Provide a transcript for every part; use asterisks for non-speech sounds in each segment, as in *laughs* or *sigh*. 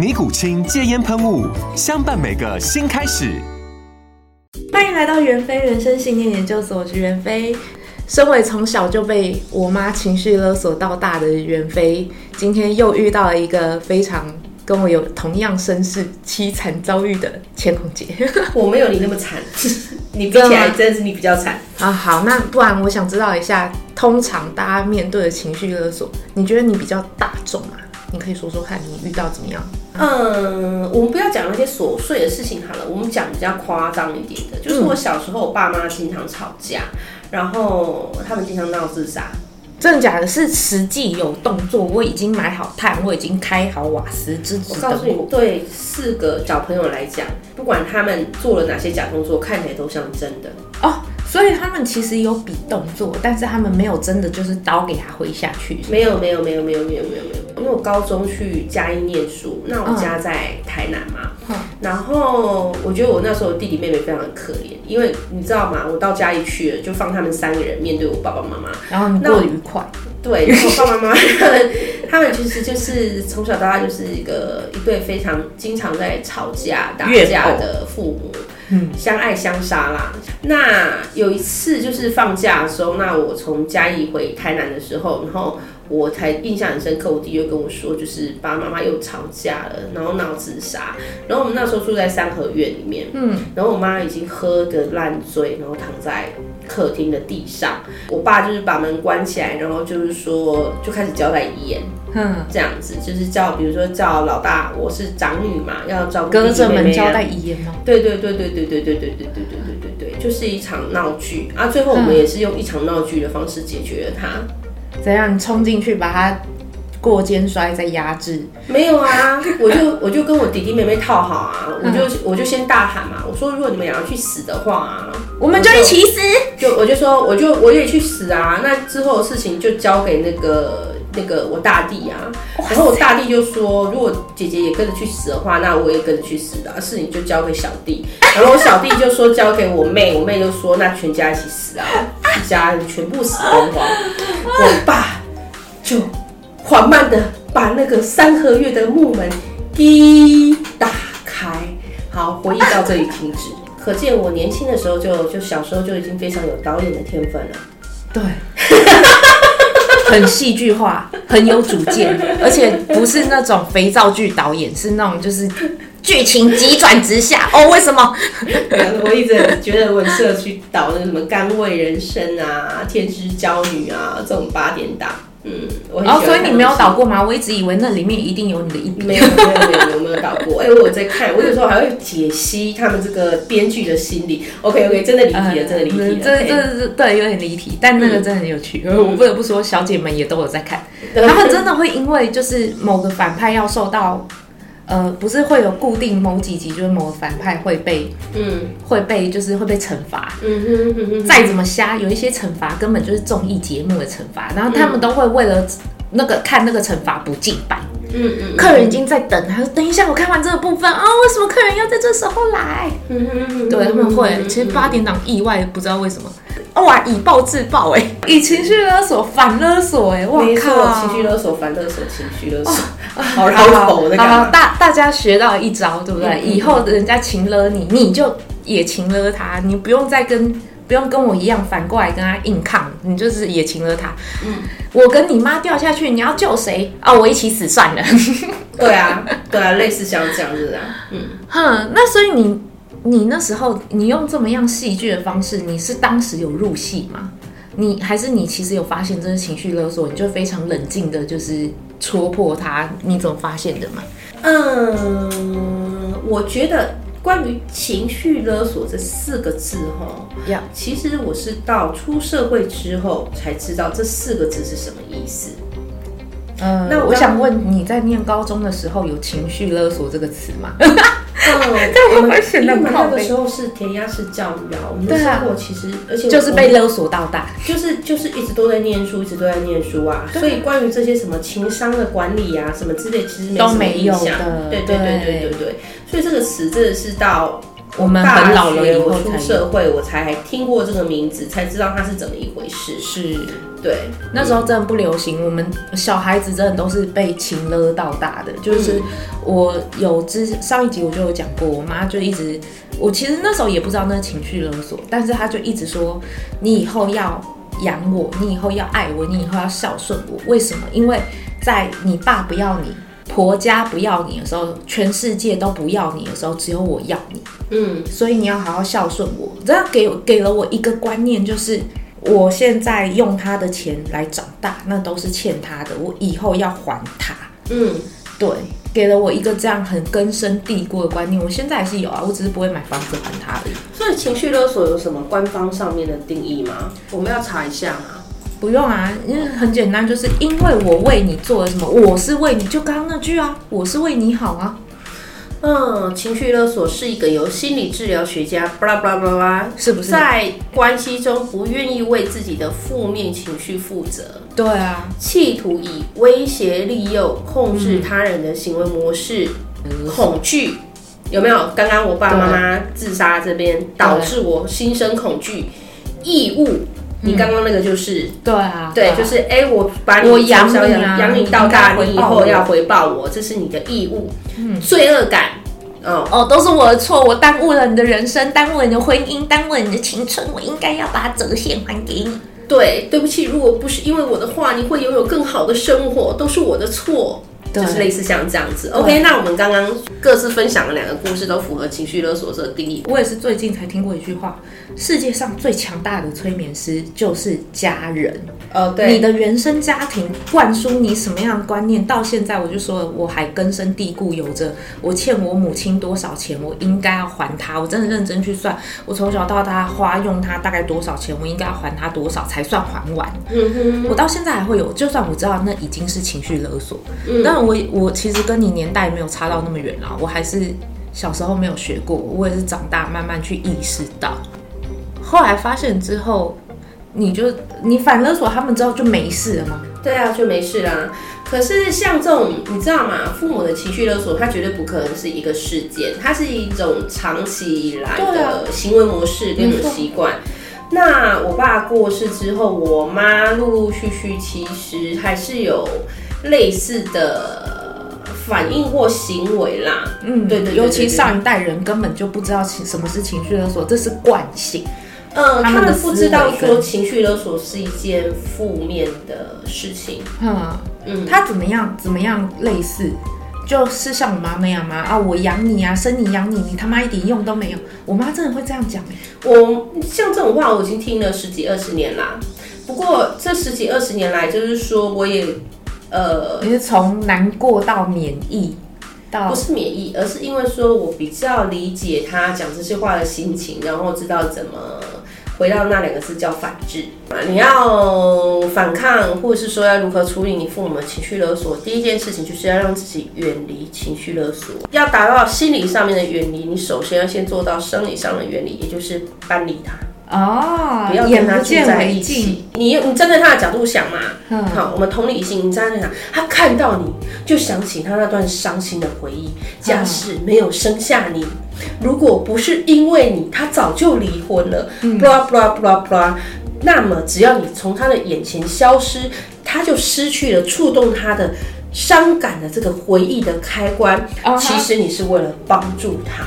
尼古清戒烟喷雾，相伴每个新开始。欢迎来到袁飞人生信念研究所，我是袁飞。身为从小就被我妈情绪勒索到大的袁飞，今天又遇到了一个非常跟我有同样身世凄惨遭遇的千红姐。*laughs* 我没有你那么惨，*laughs* 你比起来真的是你比较惨啊。好，那不然我想知道一下，通常大家面对的情绪勒索，你觉得你比较大众吗？你可以说说看你遇到怎么样？嗯，我们不要讲那些琐碎的事情好了，我们讲比较夸张一点的，就是我小时候，我爸妈经常吵架，然后他们经常闹自杀。真的假的？是实际有动作？我已经买好炭，我已经开好瓦斯，支支我告诉你，对四个小朋友来讲，不管他们做了哪些假动作，看起来都像真的哦。所以他们其实有比动作，但是他们没有真的就是刀给他挥下去。没有，没有，没有，没有，没有，没有，没有。因为我高中去嘉义念书，那我家在台南嘛，嗯、然后我觉得我那时候弟弟妹妹非常的可怜，因为你知道吗？我到嘉义去了，就放他们三个人面对我爸爸妈妈，然后你过得愉快。对，然后爸爸妈妈他们他们其实就是从小到大就是一个一对非常经常在吵架打架的父母。嗯，相爱相杀啦。那有一次就是放假的时候，那我从嘉义回台南的时候，然后我才印象很深刻。我弟又跟我说，就是爸爸妈妈又吵架了，然后闹自杀。然后我们那时候住在三合院里面，嗯，然后我妈已经喝得烂醉，然后躺在客厅的地上。我爸就是把门关起来，然后就是说就开始交代遗言。嗯，这样子就是叫，比如说叫老大，我是长女嘛，要照顾弟弟妹妹，隔着门交代遗言吗？对对对对对对对对对对对对对对对，就是一场闹剧啊！最后我们也是用一场闹剧的方式解决了它。怎样？你冲进去把他过肩摔再压制？没有啊，我就我就跟我弟弟妹妹套好啊，我就我就先大喊嘛，我说如果你们两个去死的话啊，我们就一起死。就我就说我就我也去死啊，那之后的事情就交给那个。那个我大弟啊，然后我大弟就说，如果姐姐也跟着去死的话，那我也跟着去死的，事情就交给小弟。然后我小弟就说交给我妹，我妹就说那全家一起死啊，一家人全部死光光。我爸就缓慢的把那个三合院的木门一打开。好，回忆到这里停止。可见我年轻的时候就就小时候就已经非常有导演的天分了。对。很戏剧化，很有主见，而且不是那种肥皂剧导演，是那种就是剧情急转直下哦。为什么？我一直觉得我很适合去导那什么《甘味人生》啊，《天之娇女》啊这种八点档。嗯。哦，所以你没有导过吗？我一直以为那里面一定有你的一笔。没有，没有，没有，没有，没有导过。哎、欸，我有在看，我有时候还会解析他们这个编剧的心理。Okay, 真的离题了，真的离题了。这、这、这，对，有点离题，但那个真的很有趣。嗯、我不得不说，小姐们也都有在看，嗯、*laughs* 他们真的会因为就是某个反派要受到。呃，不是会有固定某几集，就是某个反派会被，嗯，会被就是会被惩罚，嗯哼再怎么瞎，有一些惩罚根本就是综艺节目的惩罚，然后他们都会为了那个看那个惩罚不进班，嗯嗯，客人已经在等，他说等一下我看完这个部分啊，为什么客人要在这时候来？嗯嗯嗯，对，他们会，其实八点档意外不知道为什么。哇！以暴制暴哎，以情绪勒索反勒索哎，哇靠！情绪勒索反勒索，情绪勒索，好好好，大大家学到一招，对不对？以后人家情勒你，你就也情勒他，你不用再跟不用跟我一样反过来跟他硬抗，你就是也情了他。嗯，我跟你妈掉下去，你要救谁啊？我一起死算了。*laughs* 对啊，对啊，类似像这样子啊。嗯，哼，那所以你。你那时候你用这么样戏剧的方式，你是当时有入戏吗？你还是你其实有发现这是情绪勒索，你就非常冷静的，就是戳破他。你怎么发现的吗？嗯，我觉得关于情绪勒索这四个字哈，呀，其实我是到出社会之后才知道这四个字是什么意思。嗯，那我想问你在念高中的时候有情绪勒索这个词吗？*laughs* *laughs* 嗯，我们因为那个时候是填鸭式教育啊，我们的生活其实而且就是被勒索到大，就是就是一直都在念书，一直都在念书啊。所以关于这些什么情商的管理啊，什么之类，其实都没有的。对对对对对。对，所以这个词真的是到我们很老了以后出社会，我才听过这个名字，才知道它是怎么一回事。是。对，那时候真的不流行，我们小孩子真的都是被情勒到大的。就是我有之上一集我就有讲过，我妈就一直，我其实那时候也不知道那是情绪勒索，但是她就一直说，你以后要养我，你以后要爱我，你以后要孝顺我。为什么？因为在你爸不要你，婆家不要你的时候，全世界都不要你的时候，只有我要你。嗯，所以你要好好孝顺我。这样给给了我一个观念，就是。我现在用他的钱来长大，那都是欠他的，我以后要还他。嗯，对，给了我一个这样很根深蒂固的观念，我现在还是有啊，我只是不会买房子还他而已。所以情绪勒索有什么官方上面的定义吗？我们要查一下吗？不用啊，因为很简单，就是因为我为你做了什么，我是为你，就刚刚那句啊，我是为你好啊。嗯，情绪勒索是一个由心理治疗学家巴拉巴拉巴拉，是不是在关系中不愿意为自己的负面情绪负责？对啊，企图以威胁、利诱、控制他人的行为模式，嗯、恐惧有没有？刚刚我爸爸妈妈自杀这边导致我心生恐惧，义务。你刚刚那个就是对啊，对，就是哎，我把你养小养养你到大，你以后要回报我，这是你的义务。嗯，罪恶感，哦哦，都是我的错，我耽误了你的人生，耽误了你的婚姻，耽误了你的青春，我应该要把折现还给你。对，对不起，如果不是因为我的话，你会拥有更好的生活，都是我的错。就是类似像这样子，OK。那我们刚刚各自分享了两个故事，都符合情绪勒索这个定义。我也是最近才听过一句话：世界上最强大的催眠师就是家人。呃，对，你的原生家庭灌输你什么样的观念，到现在我就说了，我还根深蒂固有着。我欠我母亲多少钱，我应该要还她。我真的认真去算，我从小到大花用她大概多少钱，我应该要还她多少才算还完。嗯哼，我到现在还会有，就算我知道那已经是情绪勒索，嗯，但。我我其实跟你年代没有差到那么远啦，我还是小时候没有学过，我也是长大慢慢去意识到，后来发现之后，你就你反勒索他们之后就没事了吗？对啊，就没事啦。可是像这种你知道吗？父母的情绪勒索，它绝对不可能是一个事件，它是一种长期以来的行为模式跟习惯。那我爸过世之后，我妈陆陆续续其实还是有。类似的反应或行为啦，嗯，对对，尤其上一代人根本就不知道情什么是情绪勒索，这是惯性。嗯，他们不知道说情绪勒索是一件负面的事情。嗯嗯，他怎么样怎么样类似，就是像我妈那样吗？啊，我养你啊，生你养你，你他妈一点用都没有。我妈真的会这样讲欸。我像这种话我已经听了十几二十年啦。不过这十几二十年来，就是说我也。呃，你是从难过到免疫，到不是免疫，而是因为说我比较理解他讲这些话的心情，然后知道怎么回到那两个字叫反制啊。你要反抗，或者是说要如何处理你父母的情绪勒索，第一件事情就是要让自己远离情绪勒索。要达到心理上面的远离，你首先要先做到生理上的远离，也就是搬离他。哦，不要跟他住在一起。你你站在他的角度想嘛，嗯、好，我们同理心，你站在那想，他看到你就想起他那段伤心的回忆。假使没有生下你，如果不是因为你，他早就离婚了。那么只要你从他的眼前消失，他就失去了触动他的伤感的这个回忆的开关。其实你是为了帮助他，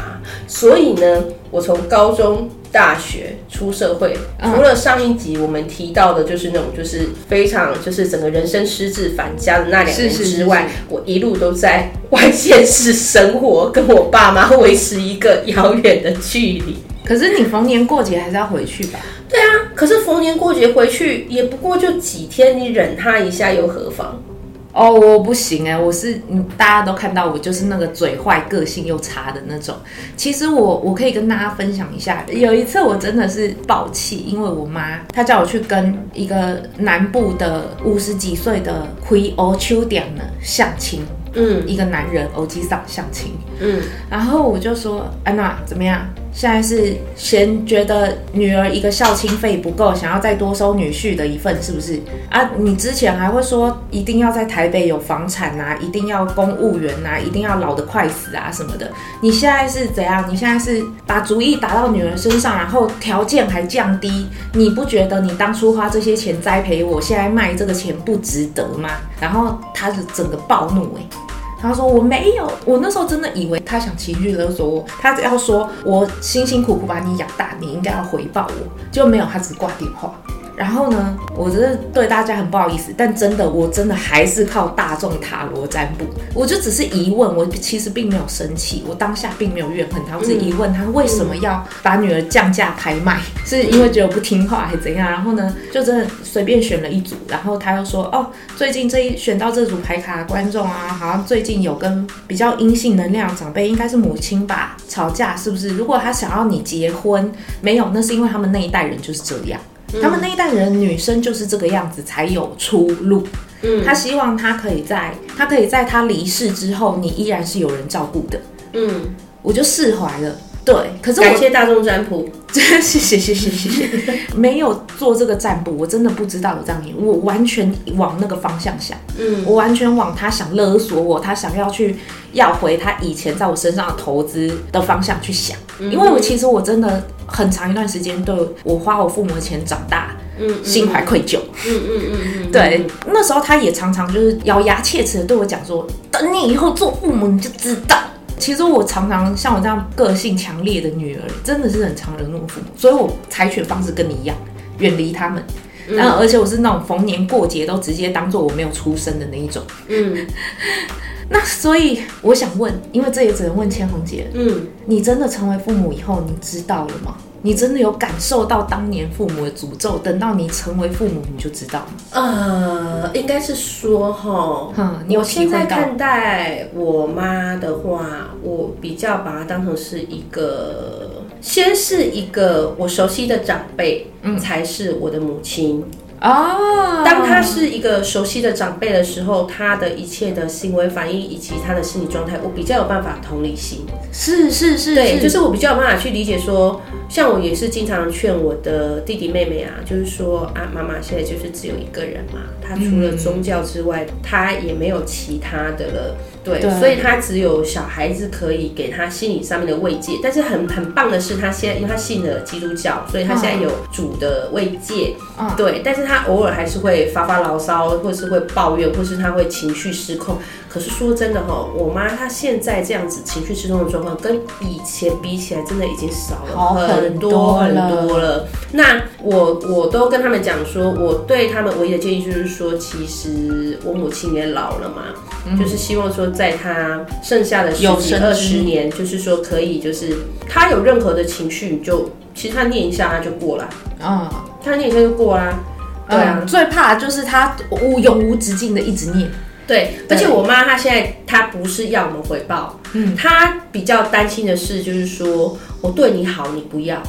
所以呢，我从高中。大学出社会，除了上一集我们提到的，就是那种就是非常就是整个人生失智返家的那两年之外，是是是是我一路都在外县市生活，跟我爸妈维持一个遥远的距离。可是你逢年过节还是要回去吧？对啊，可是逢年过节回去也不过就几天，你忍他一下又何妨？哦，我不行哎，我是嗯，大家都看到我就是那个嘴坏、个性又差的那种。其实我我可以跟大家分享一下，有一次我真的是爆气，因为我妈她叫我去跟一个南部的五十几岁的魁欧秋点呢相亲。嗯，一个男人欧吉桑相亲，嗯，然后我就说安娜怎么样？现在是嫌觉得女儿一个孝亲费不够，想要再多收女婿的一份，是不是啊？你之前还会说一定要在台北有房产啊，一定要公务员啊，一定要老得快死啊什么的。你现在是怎样？你现在是把主意打到女儿身上，然后条件还降低？你不觉得你当初花这些钱栽培我，现在卖这个钱不值得吗？然后他是整个暴怒哎、他说我没有，我那时候真的以为他想情绪勒索我，他只要说我辛辛苦苦把你养大，你应该要回报我，就没有，他只挂电话。然后呢，我真的对大家很不好意思，但真的，我真的还是靠大众塔罗占卜。我就只是疑问，我其实并没有生气，我当下并没有怨恨他，我是疑问他为什么要把女儿降价拍卖，是因为觉得不听话还是怎样？然后呢，就真的随便选了一组，然后他又说，哦，最近这一选到这组牌卡的观众啊，好像最近有跟比较阴性能量长辈，应该是母亲吧，吵架是不是？如果他想要你结婚，没有，那是因为他们那一代人就是这样。他们那一代人女生就是这个样子才有出路。嗯，他希望他可以在他可以在他离世之后，你依然是有人照顾的。嗯，我就释怀了。对，可是我感谢大众占卜，*laughs* 谢谢谢谢谢谢。没有做这个占卜，我真的不知道有这样，我完全往那个方向想。嗯，我完全往他想勒索我，他想要去要回他以前在我身上的投资的方向去想。嗯，因为我其实我真的。很长一段时间，对我花我父母的钱长大，嗯，心怀愧疚，嗯嗯嗯嗯，对，那时候他也常常就是咬牙切齿的对我讲说，等你以后做父母你就知道。其实我常常像我这样个性强烈的女儿，真的是很常惹怒父母，所以我采取的方式跟你一样，远离他们。然后而且我是那种逢年过节都直接当做我没有出生的那一种，嗯。*laughs* 那所以我想问，因为这也只能问千红姐。嗯，你真的成为父母以后，你知道了吗？你真的有感受到当年父母的诅咒？等到你成为父母，你就知道吗？呃，应该是说哈，嗯，你有现在看待我妈的话，我比较把她当成是一个，先是一个我熟悉的长辈，嗯，才是我的母亲。哦，oh, 当他是一个熟悉的长辈的时候，他的一切的行为反应以及他的心理状态，我比较有办法同理心。是是是，对，就是我比较有办法去理解说，像我也是经常劝我的弟弟妹妹啊，就是说啊，妈妈现在就是只有一个人嘛，他除了宗教之外，嗯、他也没有其他的了。对，对，所以他只有小孩子可以给他心理上面的慰藉，但是很很棒的是，他现在因为他信了基督教，所以他现在有主的慰藉。嗯，对，但是他偶尔还是会发发牢骚，或是会抱怨，或是他会情绪失控。可是说真的哈，我妈她现在这样子情绪失控的状况，跟以前比起来，真的已经少了很多很多了。那我我都跟他们讲说，我对他们唯一的建议就是说，其实我母亲也老了嘛，嗯、就是希望说，在她剩下的十几二十年，就是说可以，就是她有任何的情绪，就其实她念一下，她就过了啊，她念一下就过啦。对啊，嗯、最怕就是她无永无止境的一直念。对，而且我妈她现在她不是要我们回报，嗯，她比较担心的是，就是说我对你好，你不要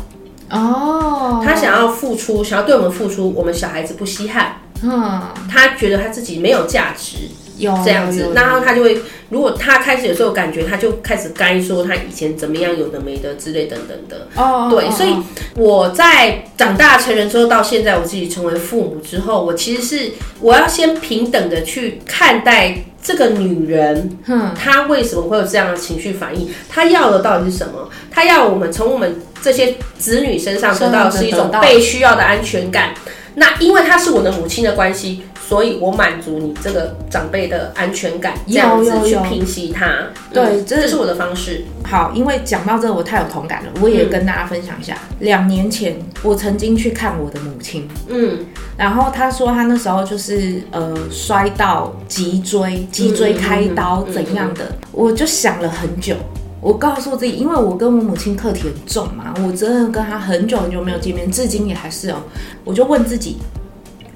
哦，他想要付出，想要对我们付出，我们小孩子不稀罕，嗯，他觉得他自己没有价值。有这样子，然后他就会，如果他开始有时候感觉，他就开始该说他以前怎么样，有的没的之类等等的。哦，对，所以我在长大成人之后，到现在我自己成为父母之后，我其实是我要先平等的去看待这个女人，嗯，她为什么会有这样的情绪反应？她要的到底是什么？她要我们从我们这些子女身上得到的是一种被需要的安全感。那因为他是我的母亲的关系。所以我满足你这个长辈的安全感，这样子去平息他。对，嗯、这是我的方式。好，因为讲到这个，我太有同感了，我也跟大家分享一下。嗯、两年前，我曾经去看我的母亲，嗯，然后他说他那时候就是呃摔到脊椎，脊椎开刀怎样的，我就想了很久。我告诉自己，因为我跟我母亲课题很重嘛，我真的跟她很久很久没有见面，至今也还是哦。我就问自己，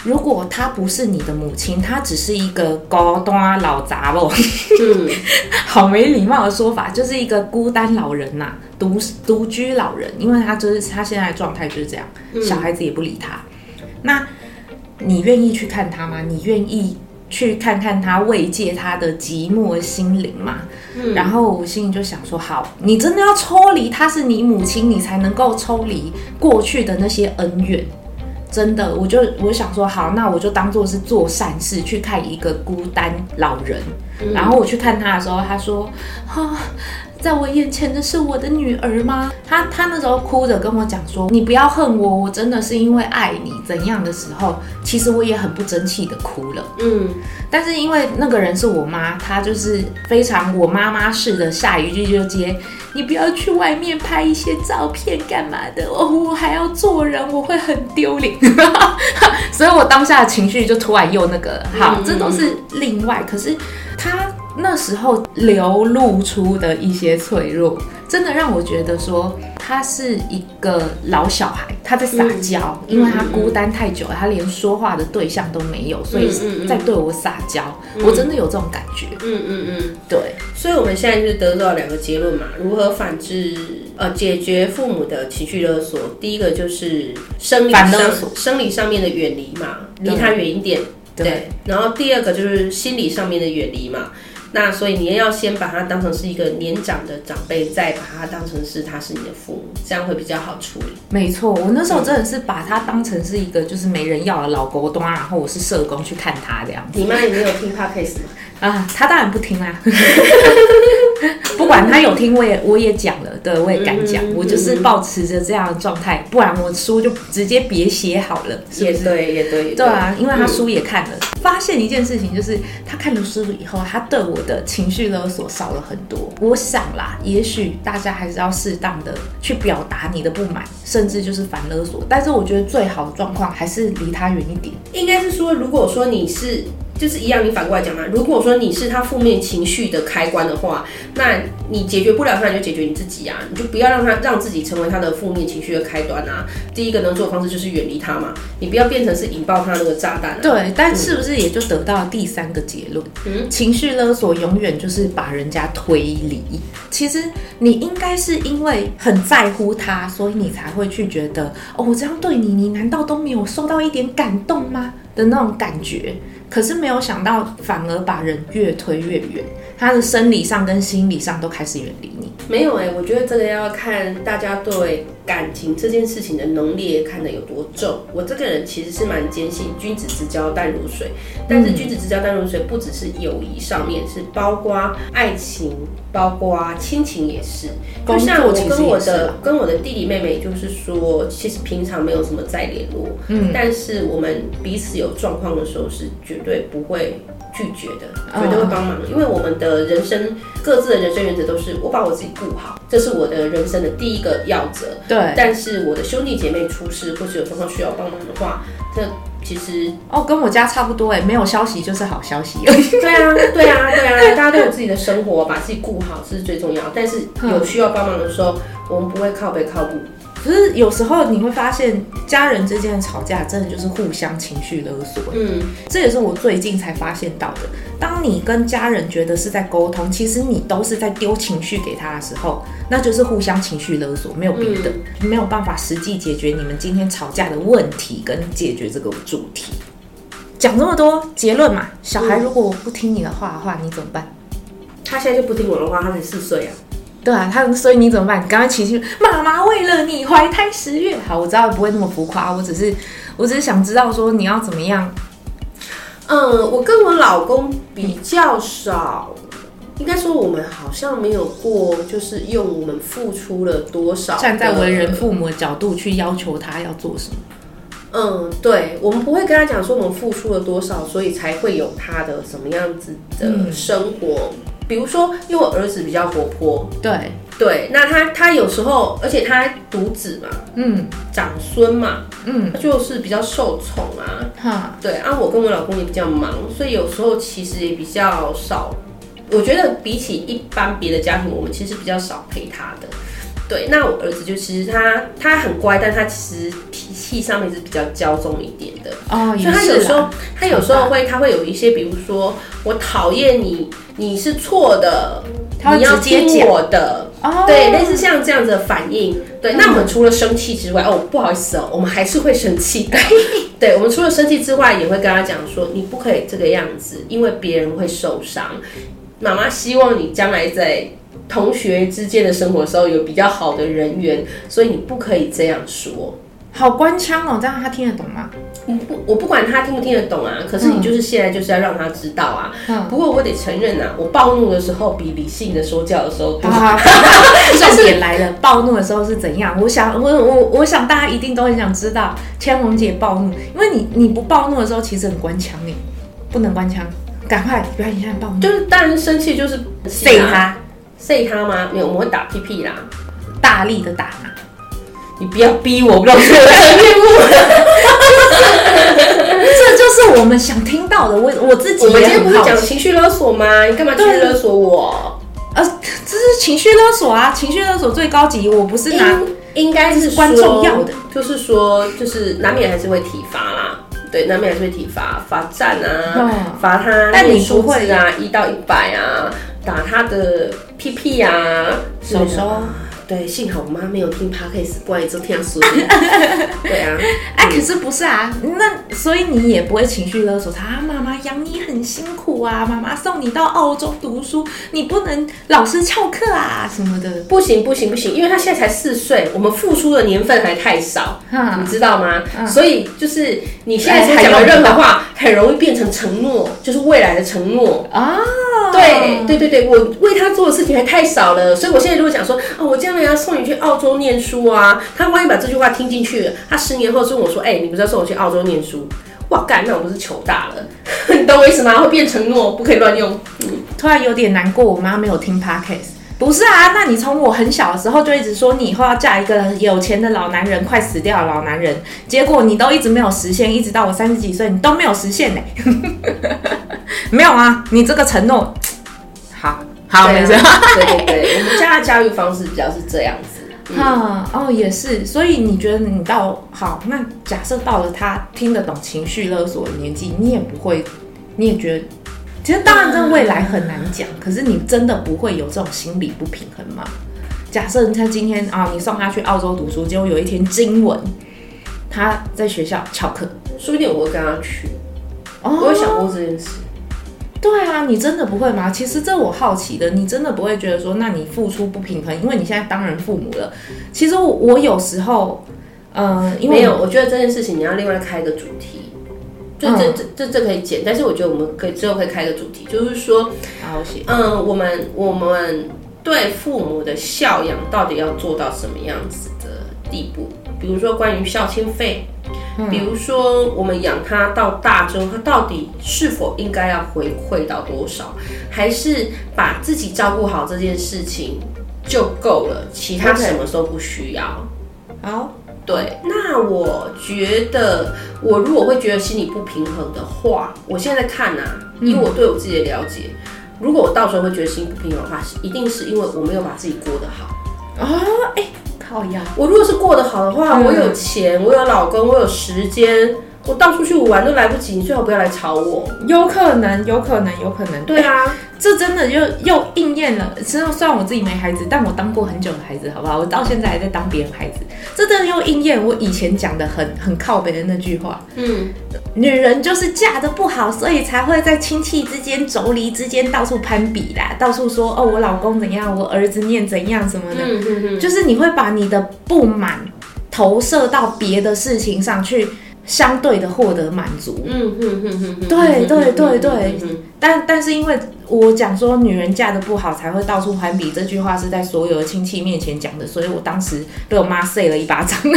如果她不是你的母亲，她只是一个高端老杂啵，嗯，*laughs* 好没礼貌的说法，就是一个孤单老人呐、啊，独独居老人，因为他就是他现在的状态就是这样，嗯、小孩子也不理他。那你愿意去看他吗？你愿意？去看看他慰藉他的寂寞心灵嘛，嗯、然后我心里就想说，好，你真的要抽离他是你母亲，你才能够抽离过去的那些恩怨，真的，我就我想说，好，那我就当做是做善事去看一个孤单老人，嗯、然后我去看他的时候，他说，哈。在我眼前的是我的女儿吗？她她那时候哭着跟我讲说：“你不要恨我，我真的是因为爱你怎样的时候，其实我也很不争气的哭了。”嗯，但是因为那个人是我妈，她就是非常我妈妈式的，下一句就接：“你不要去外面拍一些照片干嘛的？哦，我还要做人，我会很丢脸。*laughs* ”所以，我当下的情绪就突然又那个好，这都是另外。可是他。那时候流露出的一些脆弱，真的让我觉得说他是一个老小孩，他在撒娇，嗯、因为他孤单太久了，他连说话的对象都没有，所以在对我撒娇。嗯、我真的有这种感觉。嗯嗯嗯，对。所以我们现在就是得到两个结论嘛，如何反制呃解决父母的情绪勒索？第一个就是生理上生理上面的远离嘛，离他远一点。对。对然后第二个就是心理上面的远离嘛。那所以你要先把他当成是一个年长的长辈，再把他当成是他是你的父母，这样会比较好处理。没错，我那时候真的是把他当成是一个就是没人要的老狗东，然后我是社工去看他这样。你妈也没有听 Podcast 吗？啊，他当然不听啦。*laughs* *laughs* 不管他有听，我也我也讲了，对，我也敢讲，嗯、我就是保持着这样的状态，不然我书就直接别写好了，是不是？也对，也对，对啊，因为他书也看了，嗯、发现一件事情，就是他看了书以后，他对我的情绪勒索少了很多。我想啦，也许大家还是要适当的去表达你的不满，甚至就是反勒索，但是我觉得最好的状况还是离他远一点。应该是说，如果说你是。就是一样，你反过来讲嘛。如果说你是他负面情绪的开关的话，那你解决不了他，你就解决你自己啊。你就不要让他让自己成为他的负面情绪的开端啊。第一个能做的方式就是远离他嘛。你不要变成是引爆他那个炸弹啊。对，但是不是也就得到了第三个结论？嗯，情绪勒索永远就是把人家推离。其实你应该是因为很在乎他，所以你才会去觉得哦，我这样对你，你难道都没有受到一点感动吗？的那种感觉。可是没有想到，反而把人越推越远，他的生理上跟心理上都开始远离。没有哎、欸，我觉得这个要看大家对感情这件事情的浓烈看得有多重。我这个人其实是蛮坚信君子之交淡如水，但是君子之交淡如水不只是友谊上面，是包括爱情，包括亲情也是。就像我跟我的跟我的弟弟妹妹，就是说，其实平常没有什么再联络，嗯，但是我们彼此有状况的时候是绝对不会。拒绝的，绝对会帮忙，因为我们的人生各自的人生原则都是我把我自己顾好，这是我的人生的第一个要则。对，但是我的兄弟姐妹出事或是有状况需要帮忙的话，这其实哦跟我家差不多哎，没有消息就是好消息。*laughs* 对啊，对啊，对啊，大家 *laughs* 都有自己的生活，把自己顾好是最重要。但是有需要帮忙的时候，我们不会靠背靠母。可是有时候你会发现，家人之间的吵架真的就是互相情绪勒索。嗯，这也是我最近才发现到的。当你跟家人觉得是在沟通，其实你都是在丢情绪给他的时候，那就是互相情绪勒索，没有别的，没有办法实际解决你们今天吵架的问题跟解决这个主题。讲这么多结论嘛，小孩如果不听你的话的话，你怎么办？他现在就不听我的话，他才四岁啊。对啊，他所以你怎么办？你刚刚情绪，妈妈为了你怀胎十月，好，我知道不会那么浮夸，我只是，我只是想知道说你要怎么样。嗯，我跟我老公比较少，应该说我们好像没有过，就是用我们付出了多少，站在为人父母的角度去要求他要做什么。嗯，对，我们不会跟他讲说我们付出了多少，所以才会有他的什么样子的生活。嗯、比如说，因为我儿子比较活泼，对。对，那他他有时候，而且他独子嘛，嗯，长孙嘛，嗯，他就是比较受宠啊，哈，对啊，我跟我老公也比较忙，所以有时候其实也比较少。我觉得比起一般别的家庭，我们其实比较少陪他的。对，那我儿子就其实他他很乖，但他其实脾气上面是比较骄纵一点的哦。所以他有时候他有时候会他会有一些，比如说我讨厌你，你是错的，你要听我的。哦，对，类似像这样子的反应。对，那我们除了生气之外，哦，不好意思哦，我们还是会生气的。*laughs* 对，我们除了生气之外，也会跟他讲说，你不可以这个样子，因为别人会受伤。妈妈希望你将来在。同学之间的生活的时候有比较好的人缘，所以你不可以这样说。好官腔哦，这样他听得懂吗？不，我不管他听不听得懂啊。可是你就是现在就是要让他知道啊。嗯。不过我得承认啊，我暴怒的时候比理性的说教的时候多。*laughs* 重点来了，暴怒的时候是怎样？我想，我我我想大家一定都很想知道千红姐暴怒，因为你你不暴怒的时候其实很官腔，你不能官腔，赶快表演一下暴怒。就是当然生气就是塞他。塞他吗？没有，我们会打屁屁啦，大力的打。你不要逼我，不露出我的真面目。*laughs* 这就是我们想听到的。我我自己，我们今天不是讲情绪勒索吗？你干嘛情绪勒索我？呃，这是情绪勒索啊！情绪勒索最高级，我不是拿，应该是关重要的，就是说，就是难免还是会体罚啦。对，难免还是会体罚，罚站啊，罚他，但你不会啊，一到一百啊。打他的屁屁呀啊，手手。对，幸好我妈没有听 Podcast，不然也就听说。*laughs* 对啊，哎，可是不是啊？那所以你也不会情绪勒索他。妈妈养你很辛苦啊，妈妈送你到澳洲读书，你不能老是翘课啊什么的。不行不行不行，因为他现在才四岁，我们付出的年份还太少，你知道吗？所以就是你现在所讲的任何话，很容易变成承诺，就是未来的承诺啊。对对对对，我为他做的事情还太少了，所以我现在如果讲说啊，我将来要送你去澳洲念书啊，他万一把这句话听进去了，他十年后问我说，哎、欸，你不是要送我去澳洲念书？哇干，那我不是糗大了？*laughs* 你懂我意思吗？会变承诺，不可以乱用。嗯，突然有点难过，我妈没有听 podcast。不是啊，那你从我很小的时候就一直说你以后要嫁一个有钱的老男人，快死掉的老男人，结果你都一直没有实现，一直到我三十几岁你都没有实现呢。*laughs* 没有啊，你这个承诺，好好没事。对对对，我们家的教育方式比较是这样子。哈、嗯、哦，也是，所以你觉得你到好，那假设到了他听得懂情绪勒索的年纪，你也不会，你也觉得。其实当然，这未来很难讲。可是你真的不会有这种心理不平衡吗？假设他今天啊，你送他去澳洲读书，结果有一天惊文他在学校翘课，说不定我会跟他去。哦，我有想过这件事。对啊，你真的不会吗？其实这我好奇的，你真的不会觉得说，那你付出不平衡，因为你现在当人父母了。其实我，我有时候，嗯、呃，因为没有，我觉得这件事情你要另外开一个主题。就这这这这可以剪，但是我觉得我们可以之后可以开个主题，就是说，好写。嗯，我们我们对父母的孝养到底要做到什么样子的地步？比如说关于孝亲费，比如说我们养他到大之后，他到底是否应该要回馈到多少？还是把自己照顾好这件事情就够了，其他什么都不需要？好。对，那我觉得，我如果会觉得心理不平衡的话，我现在看呐、啊，以我对我自己的了解，嗯、如果我到时候会觉得心理不平衡的话，一定是因为我没有把自己过得好啊！哎、欸，靠呀！我如果是过得好的话，嗯、我有钱，我有老公，我有时间。我到处去玩都来不及，你最好不要来吵我。有可能，有可能，有可能。对啊，欸、*laughs* 这真的又又应验了。其实虽然我自己没孩子，但我当过很久的孩子，好不好？我到现在还在当别人孩子，这真的又应验我以前讲的很很靠北的那句话。嗯，女人就是嫁的不好，所以才会在亲戚之间、妯娌之间到处攀比啦，到处说哦，我老公怎样，我儿子念怎样什么的。嗯嗯嗯，就是你会把你的不满投射到别的事情上去。相对的获得满足，嗯嗯嗯嗯，对对对对，但但是因为我讲说女人嫁的不好才会到处攀比这句话是在所有的亲戚面前讲的，所以我当时被我妈塞了一巴掌。*laughs*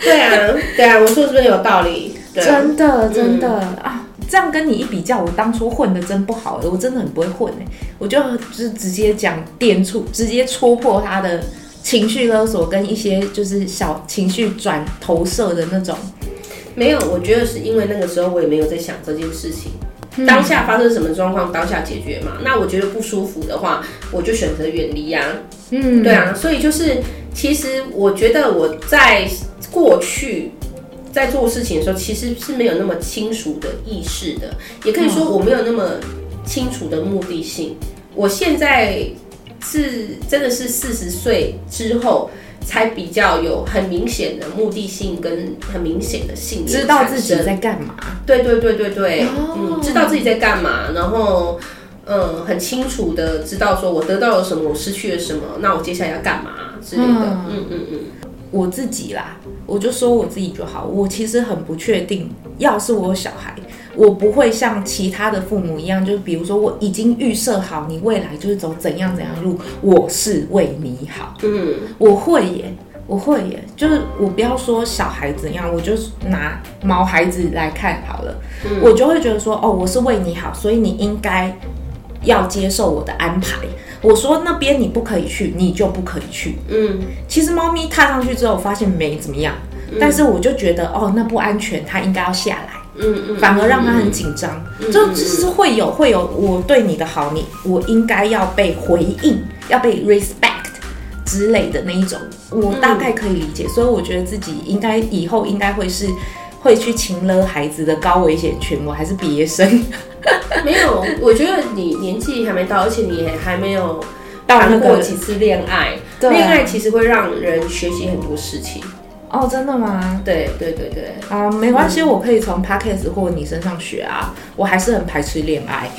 对啊，对啊，我说是不是有道理？啊、真的，真的、嗯、啊！这样跟你一比较，我当初混的真不好，我真的很不会混哎，我就就是直接讲点出，直接戳破他的情绪勒索跟一些就是小情绪转投射的那种。没有，我觉得是因为那个时候我也没有在想这件事情，嗯、当下发生什么状况，当下解决嘛。那我觉得不舒服的话，我就选择远离呀。嗯，对啊，所以就是其实我觉得我在过去。在做事情的时候，其实是没有那么清楚的意识的，也可以说我没有那么清楚的目的性。我现在是真的是四十岁之后才比较有很明显的目的性跟很明显的信念，知道自己在干嘛。对对对对对，嗯，知道自己在干嘛，然后嗯，很清楚的知道说我得到了什么，我失去了什么，那我接下来要干嘛之类的。嗯嗯嗯。我自己啦，我就说我自己就好。我其实很不确定，要是我有小孩，我不会像其他的父母一样，就是比如说我已经预设好你未来就是走怎样怎样路，我是为你好。嗯，我会耶，我会耶。就是我不要说小孩怎样，我就拿毛孩子来看好了，嗯，我就会觉得说，哦，我是为你好，所以你应该要接受我的安排。我说那边你不可以去，你就不可以去。嗯，其实猫咪踏上去之后，发现没怎么样，嗯、但是我就觉得哦，那不安全，它应该要下来。嗯嗯，反而让他很紧张。就、就其实会有会有我对你的好，你我应该要被回应，要被 respect 之类的那一种，我大概可以理解。嗯、所以我觉得自己应该以后应该会是会去亲了孩子的高危险群，我还是毕业生。没有，我觉得你年纪还没到，而且你也还没有谈过几次恋爱。恋爱其实会让人学习很多事情。哦，真的吗？对对对对。啊，没关系，我可以从 Podcast 或你身上学啊。我还是很排斥恋爱。*laughs*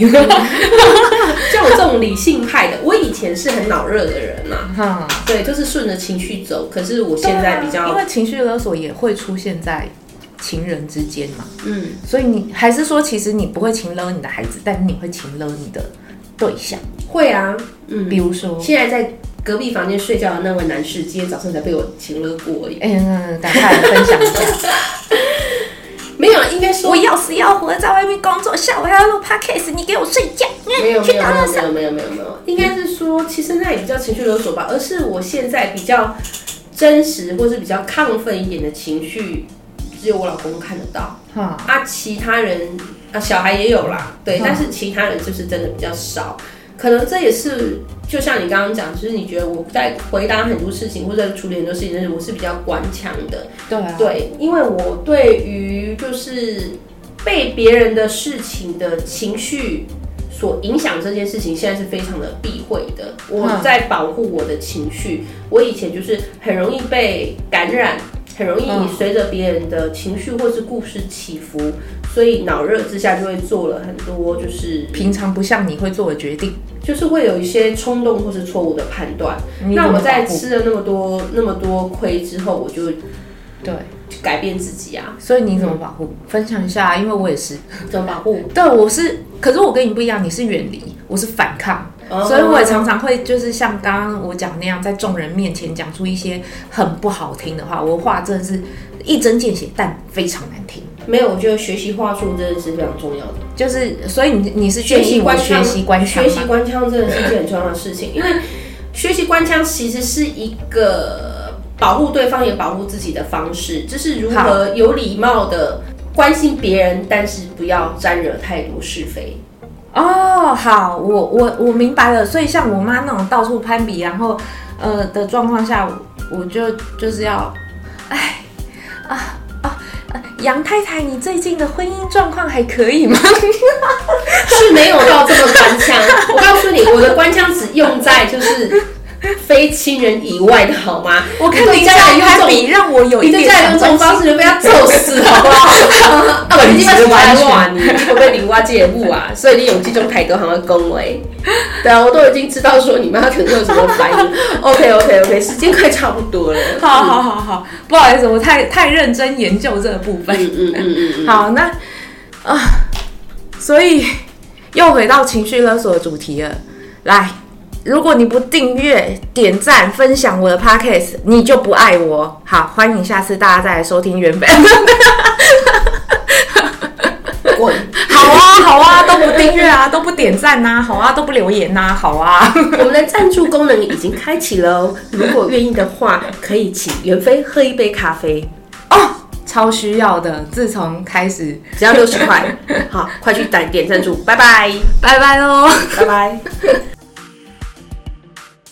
像我这种理性派的，我以前是很脑热的人呐。哈，对，就是顺着情绪走。可是我现在比较，因为情绪勒索也会出现在。情人之间嘛，嗯，所以你还是说，其实你不会情勒你的孩子，但是你会情勒你的对象。会啊，嗯，比如说现在在隔壁房间睡觉的那位男士，今天早上才被我情勒过而已。哎、嗯，赶快来分享一下。没有，应该说我要死要活在外面工作，下午还要录 podcast，你给我睡觉。没有没有没有没有没有没有没有，应该是说，其实那也比较情绪勒索吧，而是我现在比较真实或是比较亢奋一点的情绪。只有我老公看得到，哈啊，其他人啊，小孩也有啦，对，但是其他人就是真的比较少，可能这也是就像你刚刚讲，就是你觉得我在回答很多事情或者处理很多事情，的时候我是比较顽强的，对啊，对，因为我对于就是被别人的事情的情绪所影响这件事情，现在是非常的避讳的，我在保护我的情绪，哈我以前就是很容易被感染。很容易随着别人的情绪或是故事起伏，所以脑热之下就会做了很多就是平常不像你会做的决定，就是会有一些冲动或是错误的判断。那我在吃了那么多那么多亏之后，我就对改变自己啊。所以你怎么保护？嗯、分享一下，因为我也是怎么保护？对，我是，可是我跟你不一样，你是远离，我是反抗。所以我也常常会就是像刚刚我讲那样，在众人面前讲出一些很不好听的话。我的话真的是一针见血，但非常难听。没有，我觉得学习话术真的是非常重要的。就是，所以你你是建议我学习官腔？学习官腔真的是一件很重要的事情，因为学习官腔其实是一个保护对方也保护自己的方式，就是如何有礼貌的关心别人，但是不要沾惹太多是非。哦，好，我我我明白了。所以像我妈那种到处攀比，然后呃的状况下，我就就是要，哎啊啊，杨太太，你最近的婚姻状况还可以吗？*laughs* 是没有到这么官腔。我告诉你，我的官腔只用在就是。非亲人以外的好吗？我看你家人用比让我有一点，你家人用这种方式就被他揍死，好不好？*laughs* 啊，不，你今晚玩耍，你会不会领挖节目啊？所以你勇气中太多，好像恭维。对啊，我都已经知道说你妈可能有什么反应。OK OK OK，时间快差不多了。好好好好，不好意思，我太太认真研究这个部分。嗯嗯嗯嗯。好，那啊，所以又回到情绪勒索的主题了。来。如果你不订阅、点赞、分享我的 podcast，你就不爱我。好，欢迎下次大家再来收听原本。滚！*laughs* 好啊，好啊，都不订阅啊，都不点赞呐、啊，好啊，都不留言呐、啊，好啊。*laughs* 我们的赞助功能已经开启了哦，如果愿意的话，可以请袁飞喝一杯咖啡哦，超需要的。自从开始，只要六十块，*laughs* 好，快去点点赞助，拜拜，拜拜喽，拜拜。